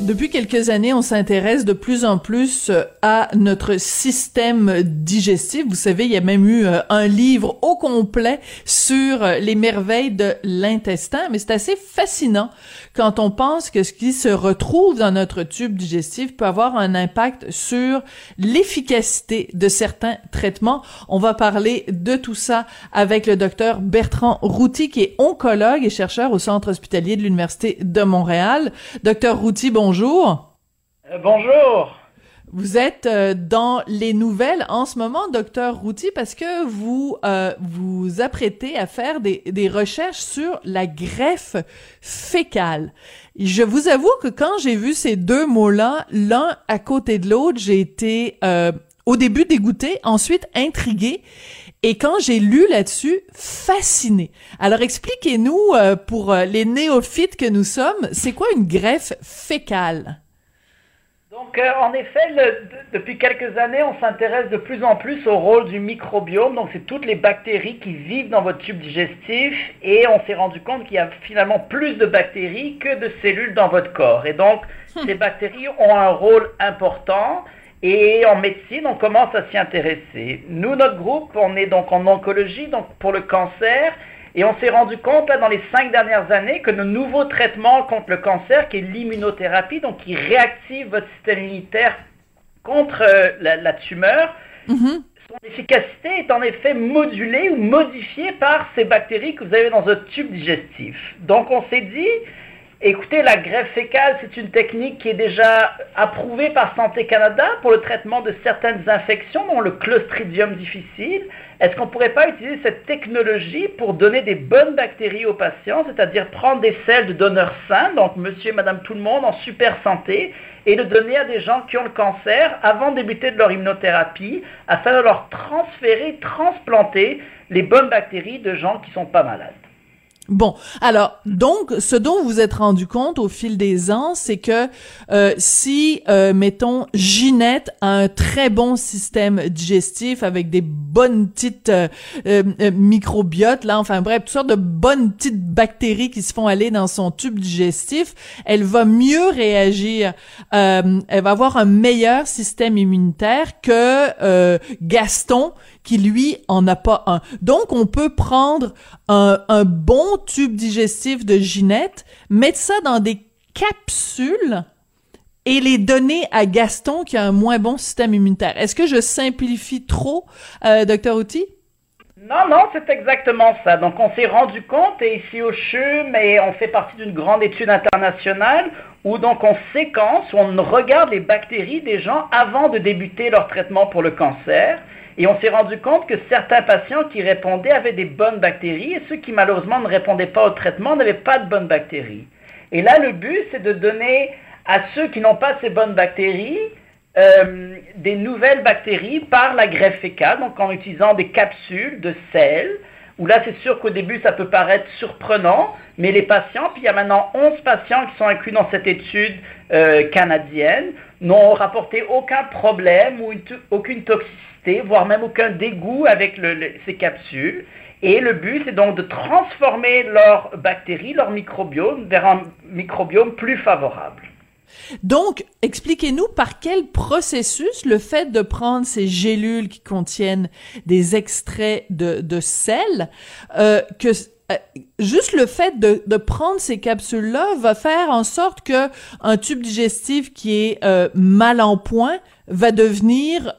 Depuis quelques années, on s'intéresse de plus en plus euh, à notre système digestif. Vous savez, il y a même eu euh, un livre au complet sur euh, les merveilles de l'intestin, mais c'est assez fascinant quand on pense que ce qui se retrouve dans notre tube digestif peut avoir un impact sur l'efficacité de certains traitements. On va parler de tout ça avec le docteur Bertrand Routy, qui est oncologue et chercheur au Centre hospitalier de l'Université de Montréal. Docteur Routy, bonjour. Euh, bonjour. Vous êtes euh, dans les nouvelles en ce moment, docteur Routy, parce que vous euh, vous apprêtez à faire des, des recherches sur la greffe fécale. Je vous avoue que quand j'ai vu ces deux mots-là, l'un à côté de l'autre, j'ai été euh, au début dégoûtée, ensuite intriguée. Et quand j'ai lu là-dessus, fasciné. Alors expliquez-nous, euh, pour euh, les néophytes que nous sommes, c'est quoi une greffe fécale? Donc, euh, en effet, le- depuis quelques années, on s'intéresse de plus en plus au rôle du microbiome. Donc, c'est toutes les bactéries qui vivent dans votre tube digestif. Et on s'est rendu compte qu'il y a finalement plus de bactéries que de cellules dans votre corps. Et donc, ces bactéries ont un rôle important. Et en médecine, on commence à s'y intéresser. Nous, notre groupe, on est donc en oncologie, donc pour le cancer. Et on s'est rendu compte là, dans les cinq dernières années que nos nouveaux traitements contre le cancer, qui est l'immunothérapie, donc qui réactive votre système immunitaire contre euh, la, la tumeur, Mhm. son efficacité est en effet modulée ou modifiée par ces bactéries que vous avez dans votre tube digestif. Donc on s'est dit, écoutez, la greffe fécale, c'est une technique qui est déjà approuvée par Santé Canada pour le traitement de certaines infections, dont le Clostridium difficile. Est-ce qu'on ne pourrait pas utiliser cette technologie pour donner des bonnes bactéries aux patients, c'est-à-dire prendre des selles de donneurs sains, donc monsieur et madame tout le monde en super santé, et de donner à des gens qui ont le cancer avant de débuter de leur immunothérapie, afin de leur transférer, transplanter les bonnes bactéries de gens qui sont pas malades. Bon, alors donc ce dont vous êtes rendu compte au fil des ans, c'est que euh, si euh, mettons Ginette a un très bon système digestif avec des bonnes petites euh, euh, microbiotes là, enfin bref, toutes sortes de bonnes petites bactéries qui se font aller dans son tube digestif, elle va mieux réagir, elle va avoir un meilleur système immunitaire que Gaston qui lui en a pas un. Donc on peut prendre un, bon tube digestif de Ginette, mettre ça dans des capsules et les donner à Gaston qui a un moins bon système immunitaire. Est-ce que je simplifie trop, euh, docteur Outy? Non, non, c'est exactement ça. Donc on s'est rendu compte, et ici au CHUM, et on fait partie d'une grande étude internationale, où donc on séquence, on regarde les bactéries des gens avant de débuter leur traitement pour le cancer. Et on s'est rendu compte que certains patients qui répondaient avaient des bonnes bactéries, et ceux qui malheureusement ne répondaient pas au traitement n'avaient pas de bonnes bactéries. Et là, le but, c'est de donner à ceux qui n'ont pas ces bonnes bactéries euh, des nouvelles bactéries par la greffe fécale, donc en utilisant des capsules de sel, où là c'est sûr qu'au début ça peut paraître surprenant, mais les patients, puis il y a maintenant 11 patients qui sont inclus dans cette étude euh, canadienne, n'ont rapporté aucun problème ou aucune toxicité, voire même aucun dégoût avec ces capsules. Et le but, c'est donc de transformer leurs bactéries, leur microbiome, vers un microbiome plus favorable. Donc, expliquez-nous par quel processus le fait de prendre ces gélules qui contiennent des extraits de, sel, euh, que euh, juste le fait de, prendre ces capsules-là va faire en sorte que un tube digestif qui est euh, mal en point va devenir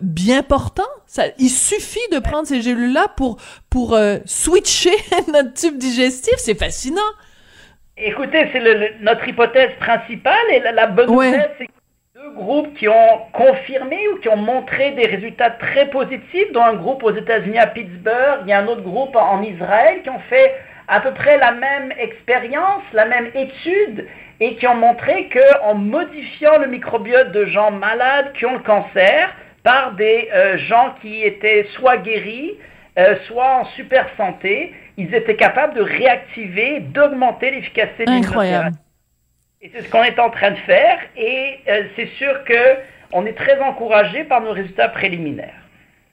bien portant? Ça, il suffit de prendre ces gélules-là pour pour switcher notre tube digestif? C'est fascinant. Écoutez, c'est le- le- notre hypothèse principale et la, la bonne Ouais. nouvelle, c'est deux groupes qui ont confirmé ou qui ont montré des résultats très positifs, dont un groupe aux États-Unis à Pittsburgh, il y a un autre groupe en, en Israël qui ont fait à peu près la même expérience, la même étude et qui ont montré qu'en modifiant le microbiote de gens malades qui ont le cancer par des euh, gens qui étaient soit guéris, euh, soit en super santé, ils étaient capables de réactiver, d'augmenter l'efficacité de Incroyable. Et c'est ce qu'on est en train de faire et euh, c'est sûr que on est très encouragé par nos résultats préliminaires.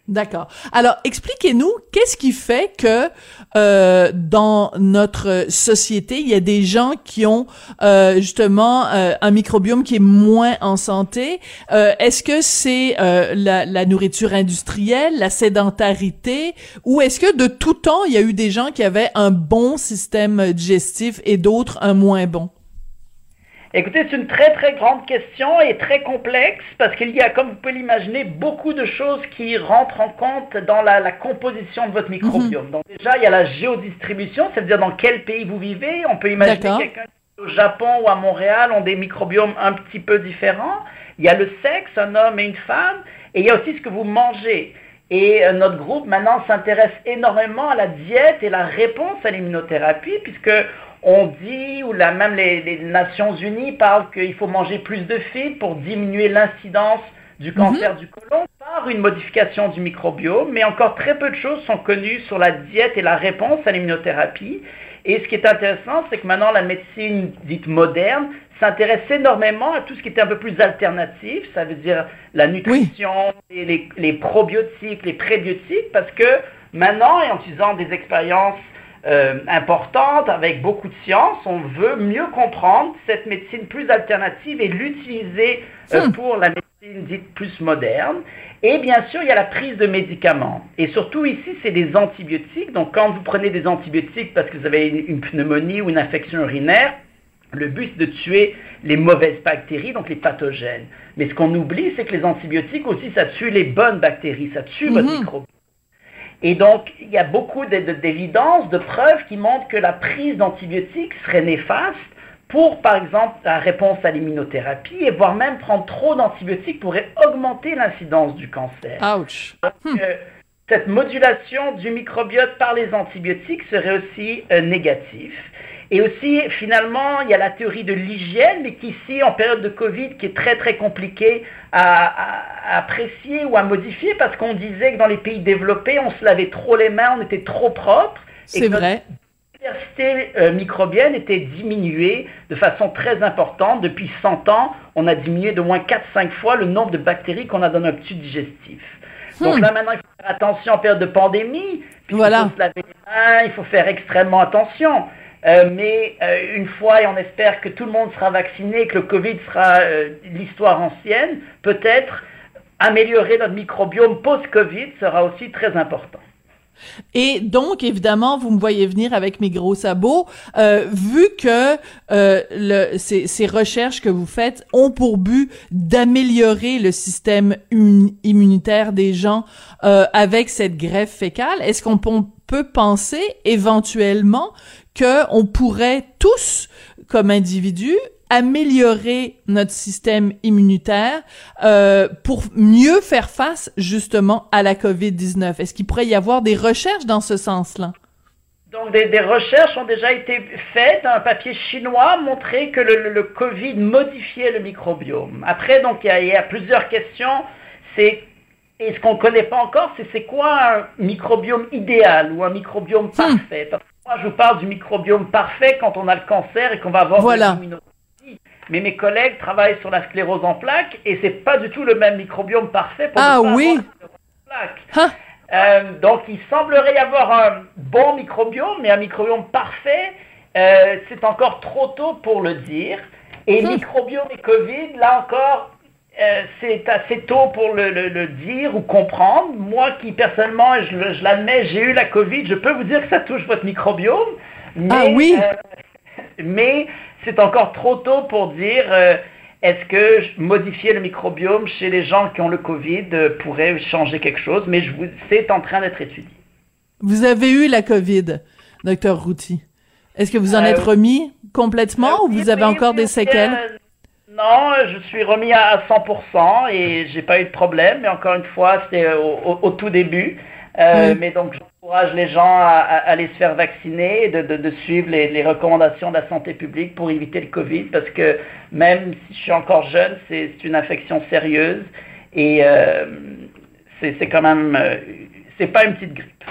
D'accord. Alors, expliquez-nous, qu'est-ce qui fait que euh, dans notre société, il y a des gens qui ont euh, justement euh, un microbiome qui est moins en santé? Euh, Est-ce que c'est la, la, nourriture industrielle, la sédentarité, ou est-ce que de tout temps, il y a eu des gens qui avaient un bon système digestif et d'autres un moins bon? Écoutez, c'est une très très grande question et très complexe parce qu'il y a, comme vous pouvez l'imaginer, beaucoup de choses qui rentrent en compte dans la, composition de votre microbiome. Mhm. Donc déjà, il y a la géodistribution, c'est-à-dire dans quel pays vous vivez. On peut imaginer quelqu'un au Japon ou à Montréal ont des microbiomes un petit peu différents. Il y a le sexe, un homme et une femme, et il y a aussi ce que vous mangez. Et euh, notre groupe maintenant s'intéresse énormément à la diète et la réponse à l'immunothérapie, puisque on dit, ou là même les, Nations Unies parlent qu'il faut manger plus de fibres pour diminuer l'incidence du cancer mhm. du côlon par une modification du microbiome, mais encore très peu de choses sont connues sur la diète et la réponse à l'immunothérapie. Et ce qui est intéressant, c'est que maintenant la médecine dite moderne s'intéresse énormément à tout ce qui était un peu plus alternatif, ça veut dire la nutrition, les, les probiotiques, les prébiotiques, parce que maintenant, et en utilisant des expériences euh, importante, avec beaucoup de science. On veut mieux comprendre cette médecine plus alternative et l'utiliser euh, hmm. pour la médecine dite plus moderne. Et bien sûr, il y a la prise de médicaments. Et surtout ici, c'est des antibiotiques. Donc quand vous prenez des antibiotiques parce que vous avez une, pneumonie ou une infection urinaire, le but c'est de tuer les mauvaises bactéries, donc les pathogènes. Mais ce qu'on oublie, c'est que les antibiotiques aussi, ça tue les bonnes bactéries, ça tue votre mhm. Et donc, il y a beaucoup d'évidence, de, preuves qui montrent que la prise d'antibiotiques serait néfaste pour, par exemple, la réponse à l'immunothérapie, et voire même prendre trop d'antibiotiques pourrait augmenter l'incidence du cancer. Ouch! Hmm. Euh, cette modulation du microbiote par les antibiotiques serait aussi euh, négative. Et aussi, finalement, il y a la théorie de l'hygiène, mais qui ici, en période de Covid, qui est très très compliquée à, apprécier ou à modifier, parce qu'on disait que dans les pays développés, on se lavait trop les mains, on était trop propre. C'est vrai. La diversité euh, microbienne était diminuée de façon très importante. Depuis 100 ans, on a diminué de moins 4-5 fois le nombre de bactéries qu'on a dans notre tube digestif. Donc hmm. là, maintenant, il faut faire attention en période de pandémie. Voilà. Il faut se laver les mains, il faut faire extrêmement attention. Euh, mais euh, une fois, et on espère que tout le monde sera vacciné, que le Covid sera euh, l'histoire ancienne, peut-être améliorer notre microbiome post-Covid sera aussi très important. Et donc, évidemment, vous me voyez venir avec mes gros sabots. vu que ces, ces, recherches que vous faites ont pour but d'améliorer le système immunitaire des gens avec cette greffe fécale, est-ce qu'on peut penser éventuellement qu'on pourrait tous, comme individus, améliorer notre système immunitaire euh, pour mieux faire face justement à la COVID-19. Est-ce qu'il pourrait y avoir des recherches dans ce sens-là? Donc des, recherches ont déjà été faites. Un papier chinois montrait que le, Covid modifiait le microbiome. Après, donc il y a, plusieurs questions. C'est et ce qu'on ne connaît pas encore, c'est c'est quoi un microbiome idéal ou un microbiome hmm. parfait? Moi, je vous parle du microbiome parfait quand on a le cancer et qu'on va avoir voilà. Mais mes collègues travaillent sur la sclérose en plaques et c'est pas du tout le même microbiome parfait pour ah, oui. Hein? Euh, donc, il semblerait y avoir un bon microbiome, mais un microbiome parfait, euh, c'est encore trop tôt pour le dire. Et hum. microbiome et Covid, là encore, euh, c'est assez tôt pour le, dire ou comprendre. Moi qui personnellement, je, je l'admets, j'ai eu la Covid, je peux vous dire que ça touche votre microbiome. Mais, ah oui. Euh, mais c'est encore trop tôt pour dire euh, est-ce que modifier le microbiome chez les gens qui ont le Covid pourrait changer quelque chose. Mais je vous, c'est en train d'être étudié. Vous avez eu la Covid, docteur Routy. Est-ce que vous en êtes remis complètement ou vous avez encore des séquelles? Non, je suis remis à 100% et j'ai pas eu de problème. Mais encore une fois, c'était au, tout début. Euh, mais donc, j'encourage les gens à, aller se faire vacciner et de, suivre les, recommandations de la santé publique pour éviter le Covid parce que même si je suis encore jeune, c'est une infection sérieuse et euh, c'est quand même, euh, c'est pas une petite grippe.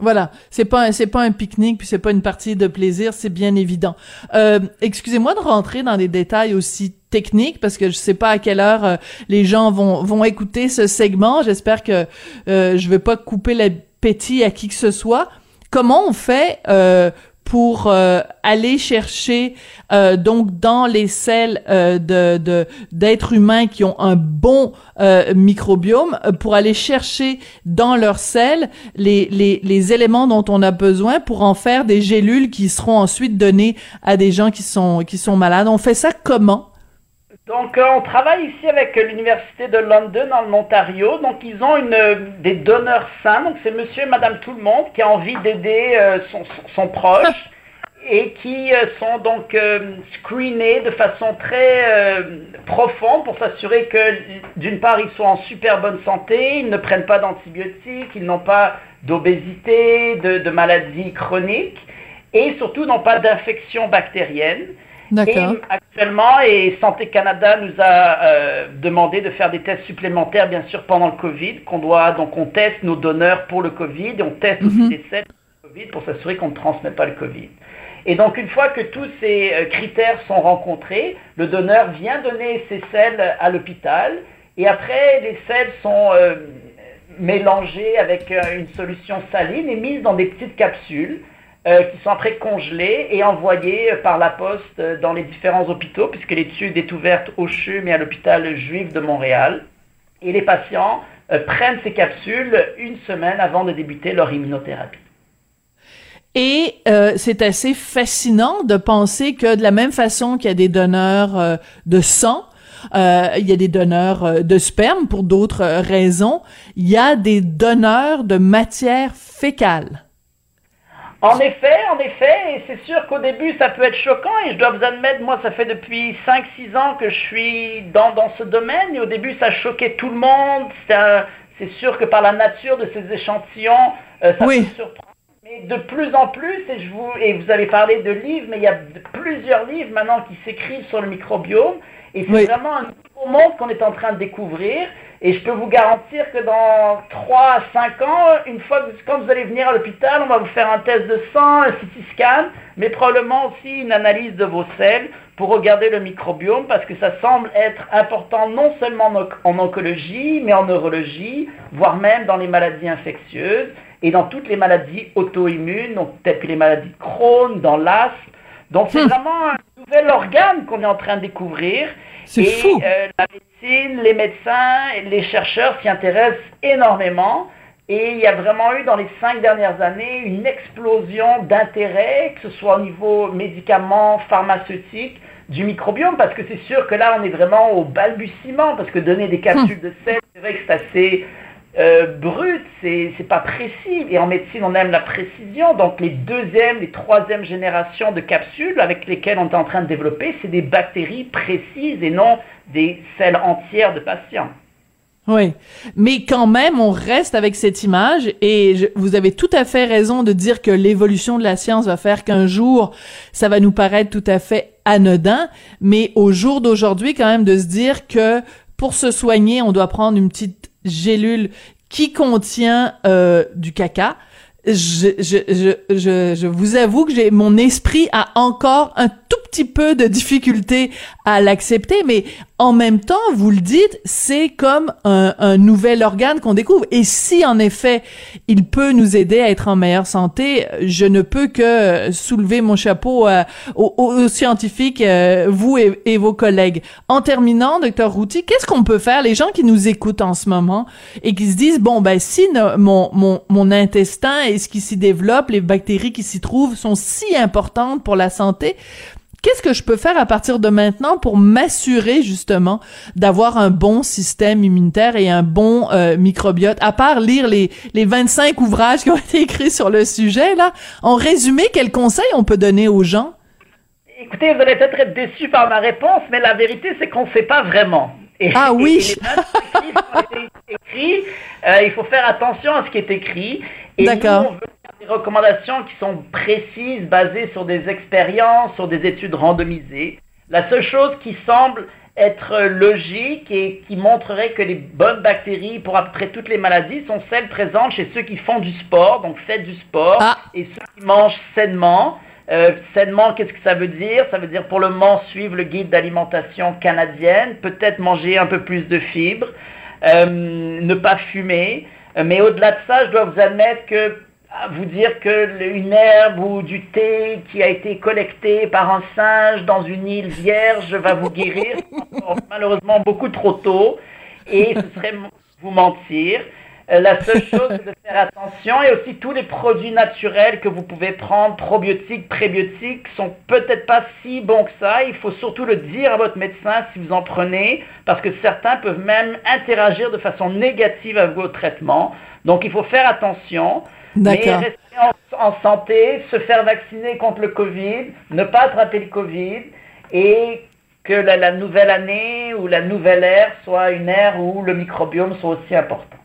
Voilà, c'est pas c'est pas un pique-nique puis c'est pas une partie de plaisir, c'est bien évident. Euh, excusez-moi de rentrer dans des détails aussi technique parce que je sais pas à quelle heure euh, les gens vont vont écouter ce segment. J'espère que euh, je vais pas couper l'appétit à qui que ce soit. Comment on fait euh, pour euh, aller chercher euh, donc dans les selles euh, de d'êtres humains qui ont un bon microbiome pour aller chercher dans leurs selles les, les, les éléments dont on a besoin pour en faire des gélules qui seront ensuite données à des gens qui sont qui sont malades. On fait ça comment? Donc, on travaille ici avec l'Université de London, dans l'Ontario. Donc, ils ont une, des donneurs sains. Donc, c'est monsieur et madame tout le monde qui a envie d'aider son, son, proche et qui euh, sont donc euh, screenés de façon très euh, profonde pour s'assurer que d'une part ils sont en super bonne santé, ils ne prennent pas d'antibiotiques, ils n'ont pas d'obésité, de, maladies chroniques et surtout n'ont pas d'infection bactérienne. D'accord. actuellement, et Santé Canada nous a demandé de faire des tests supplémentaires, bien sûr, pendant le Covid, qu'on doit, donc on teste nos donneurs pour le Covid, et on teste aussi mhm. les selles pour le Covid pour s'assurer qu'on ne transmet pas le Covid. Et donc, une fois que tous ces euh, critères sont rencontrés, le donneur vient donner ses selles à l'hôpital. Et après, les selles sont euh, mélangées avec euh, une solution saline et mises dans des petites capsules qui sont après congelées et envoyées par la poste dans les différents hôpitaux, puisque l'étude est ouverte au CHUM et à l'hôpital juif de Montréal. Et les patients prennent ces capsules une semaine avant de débuter leur immunothérapie. Et euh, c'est assez fascinant de penser que de la même façon qu'il y a des donneurs euh, de sang, euh, il y a des donneurs de sperme pour d'autres raisons, il y a des donneurs de matière fécale. En effet, en effet, et c'est sûr qu'au début ça peut être choquant et je dois vous admettre, moi ça fait depuis 5-6 ans que je suis dans, dans ce domaine et au début ça choquait tout le monde, c'est sûr que par la nature de ces échantillons, ça oui. peut surprendre. De plus en plus, et, je vous, et vous avez parlé de livres, mais il y a plusieurs livres maintenant qui s'écrivent sur le microbiome, et c'est vraiment un nouveau monde qu'on est en train de découvrir. Et je peux vous garantir que dans 3 à 5 ans, une fois que quand vous allez venir à l'hôpital, on va vous faire un test de sang, un CT scan, mais probablement aussi une analyse de vos selles pour regarder le microbiome parce que ça semble être important non seulement en oncologie, mais en neurologie, voire même dans les maladies infectieuses et dans toutes les maladies auto-immunes, donc peut-être les maladies de Crohn, dans l'asthme. Donc c'est hmm. vraiment un nouvel organe qu'on est en train de découvrir. C'est fou. Euh, la médecine, les médecins, les chercheurs s'y intéressent énormément. Et il y a vraiment eu dans les cinq dernières années une explosion d'intérêt, que ce soit au niveau médicaments, pharmaceutique, du microbiome, parce que c'est sûr que là on est vraiment au balbutiement, parce que donner des capsules hmm. de sel, c'est vrai que c'est assez euh, brut, c'est pas précis. Et en médecine, on aime la précision. Donc les deuxième, les troisième générations de capsules avec lesquelles on est en train de développer, c'est des bactéries précises et non des cellules entières de patients. Oui, mais quand même, on reste avec cette image et vous avez tout à fait raison de dire que l'évolution de la science va faire qu'un jour, ça va nous paraître tout à fait anodin, mais au jour d'aujourd'hui, quand même, de se dire que pour se soigner, on doit prendre une petite gélule qui contient euh, du caca. Je, je, je, je, je vous avoue que j'ai mon esprit a encore un tout petit peu de difficulté à l'accepter, mais en même temps, vous le dites, c'est comme un, un, nouvel organe qu'on découvre. Et si en effet, il peut nous aider à être en meilleure santé, je ne peux que soulever mon chapeau euh, aux, scientifiques, euh, vous et, vos collègues. En terminant, docteur Routy, qu'est-ce qu'on peut faire, les gens qui nous écoutent en ce moment et qui se disent, bon, ben si mon, mon, mon intestin et ce qui s'y développe, les bactéries qui s'y trouvent sont si importantes pour la santé, Qu'est-ce que je peux faire à partir de maintenant pour m'assurer justement d'avoir un bon système immunitaire et un bon euh, microbiote, à part lire les, les 25 ouvrages qui ont été écrits sur le sujet, là, en résumé, quels conseils on peut donner aux gens? Écoutez, vous allez peut-être être déçus par ma réponse, mais la vérité, c'est qu'on ne sait pas vraiment. ah oui! écrits, euh, il faut faire attention à ce qui est écrit. D'accord des recommandations qui sont précises, basées sur des expériences, sur des études randomisées. La seule chose qui semble être logique et qui montrerait que les bonnes bactéries pour à peu près toutes les maladies sont celles présentes chez ceux qui font du sport, donc faites du sport, ah. et ceux qui mangent sainement. Euh, sainement, qu'est-ce que ça veut dire? Ça veut dire pour le moment suivre le guide d'alimentation canadienne, peut-être manger un peu plus de fibres, euh, ne pas fumer. Euh, mais au-delà de ça, je dois vous admettre que vous dire que une herbe ou du thé qui a été collecté par un singe dans une île vierge va vous guérir, malheureusement beaucoup trop tôt, et ce serait vous mentir. Euh, la seule chose, c'est de faire attention et aussi tous les produits naturels que vous pouvez prendre, probiotiques, prébiotiques, sont peut-être pas si bons que ça. Il faut surtout le dire à votre médecin si vous en prenez, parce que certains peuvent même interagir de façon négative avec vos traitements. Donc il faut faire attention. Mais rester en, santé, se faire vacciner contre le Covid, ne pas attraper le Covid et que la, la nouvelle année ou la nouvelle ère soit une ère où le microbiome soit aussi important.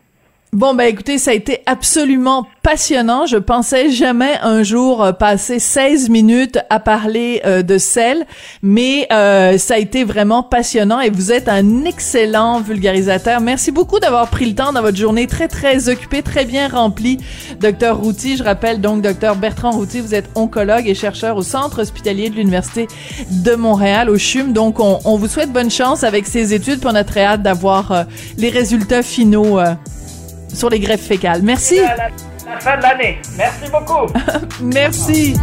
Bon, ben écoutez, ça a été absolument passionnant. Je pensais jamais un jour euh, passer 16 minutes à parler euh, de sel, mais euh, ça a été vraiment passionnant et vous êtes un excellent vulgarisateur. Merci beaucoup d'avoir pris le temps dans votre journée très, très occupée, très bien remplie, docteur Routy. Je rappelle donc, docteur Bertrand Routy, vous êtes oncologue et chercheur au Centre hospitalier de l'Université de Montréal, au CHUM. Donc, on, vous souhaite bonne chance avec ces études, puis on a très hâte d'avoir les résultats finaux sur les greffes fécales. Merci. À la, fin de l'année. Merci beaucoup. Merci.